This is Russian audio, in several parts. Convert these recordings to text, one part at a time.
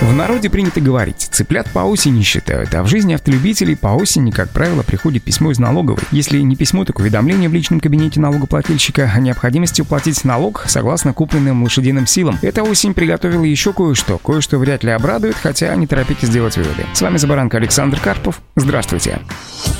В народе принято говорить, цыплят по осени считают, а в жизни автолюбителей по осени, как правило, приходит письмо из налоговой. Если не письмо, так уведомление в личном кабинете налогоплательщика о необходимости уплатить налог согласно купленным лошадиным силам. Эта осень приготовила еще кое-что. Кое-что вряд ли обрадует, хотя не торопитесь сделать выводы. С вами Забаранка Александр Карпов. Здравствуйте.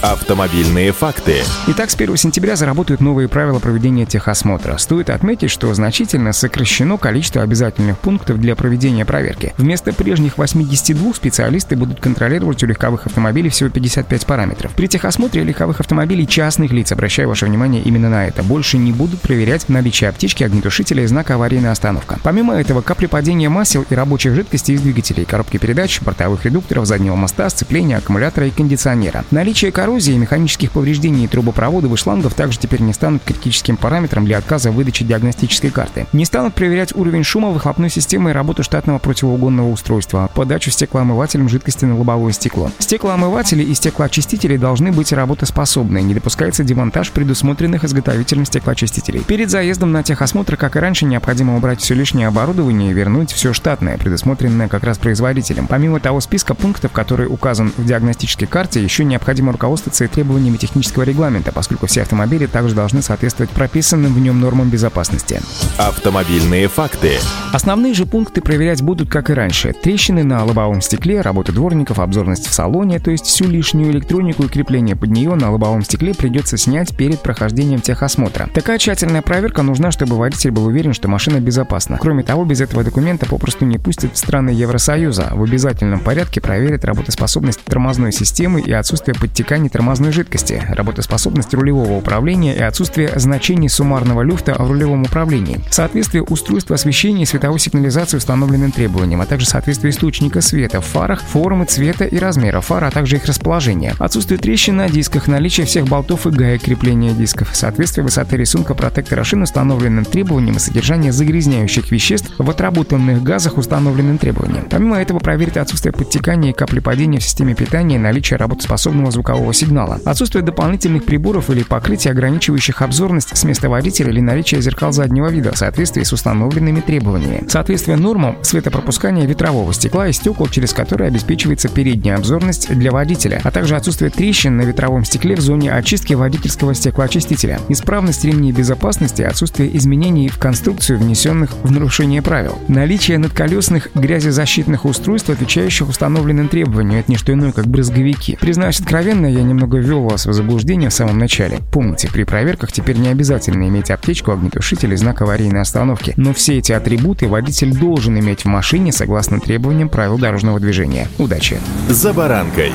Автомобильные факты. Итак, с 1 сентября заработают новые правила проведения техосмотра. Стоит отметить, что значительно сокращено количество обязательных пунктов для проведения проверки. Вместо прежних 82 специалисты будут контролировать у легковых автомобилей всего 55 параметров. При техосмотре легковых автомобилей частных лиц, обращаю ваше внимание именно на это, больше не будут проверять наличие аптечки, огнетушителя и знака аварийная остановка. Помимо этого, капли падения масел и рабочих жидкостей из двигателей, коробки передач, бортовых редукторов, заднего моста, сцепления, аккумулятора и кондиционера. Наличие коррозии, механических повреждений трубопроводов и шлангов также теперь не станут критическим параметром для отказа в выдаче диагностической карты. Не станут проверять уровень шума выхлопной системы и работу штатного противоугонного устройства устройства, подачу стеклоомывателем жидкости на лобовое стекло. Стеклоомыватели и стеклоочистители должны быть работоспособны, не допускается демонтаж предусмотренных изготовителем стеклоочистителей. Перед заездом на техосмотр, как и раньше, необходимо убрать все лишнее оборудование и вернуть все штатное, предусмотренное как раз производителем. Помимо того списка пунктов, который указан в диагностической карте, еще необходимо руководствоваться и требованиями технического регламента, поскольку все автомобили также должны соответствовать прописанным в нем нормам безопасности. Автомобильные факты. Основные же пункты проверять будут, как и раньше. Трещины на лобовом стекле, работа дворников, обзорность в салоне, то есть всю лишнюю электронику и крепление под нее на лобовом стекле придется снять перед прохождением техосмотра. Такая тщательная проверка нужна, чтобы водитель был уверен, что машина безопасна. Кроме того, без этого документа попросту не пустят в страны Евросоюза. В обязательном порядке проверят работоспособность тормозной системы и отсутствие подтеканий тормозной жидкости, работоспособность рулевого управления и отсутствие значений суммарного люфта в рулевом управлении, соответствие устройства освещения и световой сигнализации установленным требованиям, а также соответствие соответствие источника света в фарах, формы цвета и размера фар, а также их расположения. Отсутствие трещин на дисках, наличие всех болтов и гаек крепления дисков, соответствие высоты рисунка протектора шин установленным требованиям и содержание загрязняющих веществ в отработанных газах установленным требованиям. Помимо этого проверить отсутствие подтекания и каплепадения в системе питания и наличие работоспособного звукового сигнала. Отсутствие дополнительных приборов или покрытия, ограничивающих обзорность с места водителя или наличие зеркал заднего вида в соответствии с установленными требованиями. Соответствие нормам светопропускания ветрового лобового стекла и стекол, через которые обеспечивается передняя обзорность для водителя, а также отсутствие трещин на ветровом стекле в зоне очистки водительского стеклоочистителя, исправность ремней безопасности, отсутствие изменений в конструкцию, внесенных в нарушение правил, наличие надколесных грязезащитных устройств, отвечающих установленным требованиям, это не что иное, как брызговики. Признаюсь откровенно, я немного ввел вас в заблуждение в самом начале. Помните, при проверках теперь не обязательно иметь аптечку, огнетушитель и знак аварийной остановки, но все эти атрибуты водитель должен иметь в машине согласно требованиям требованиям правил дорожного движения. Удачи! «За баранкой»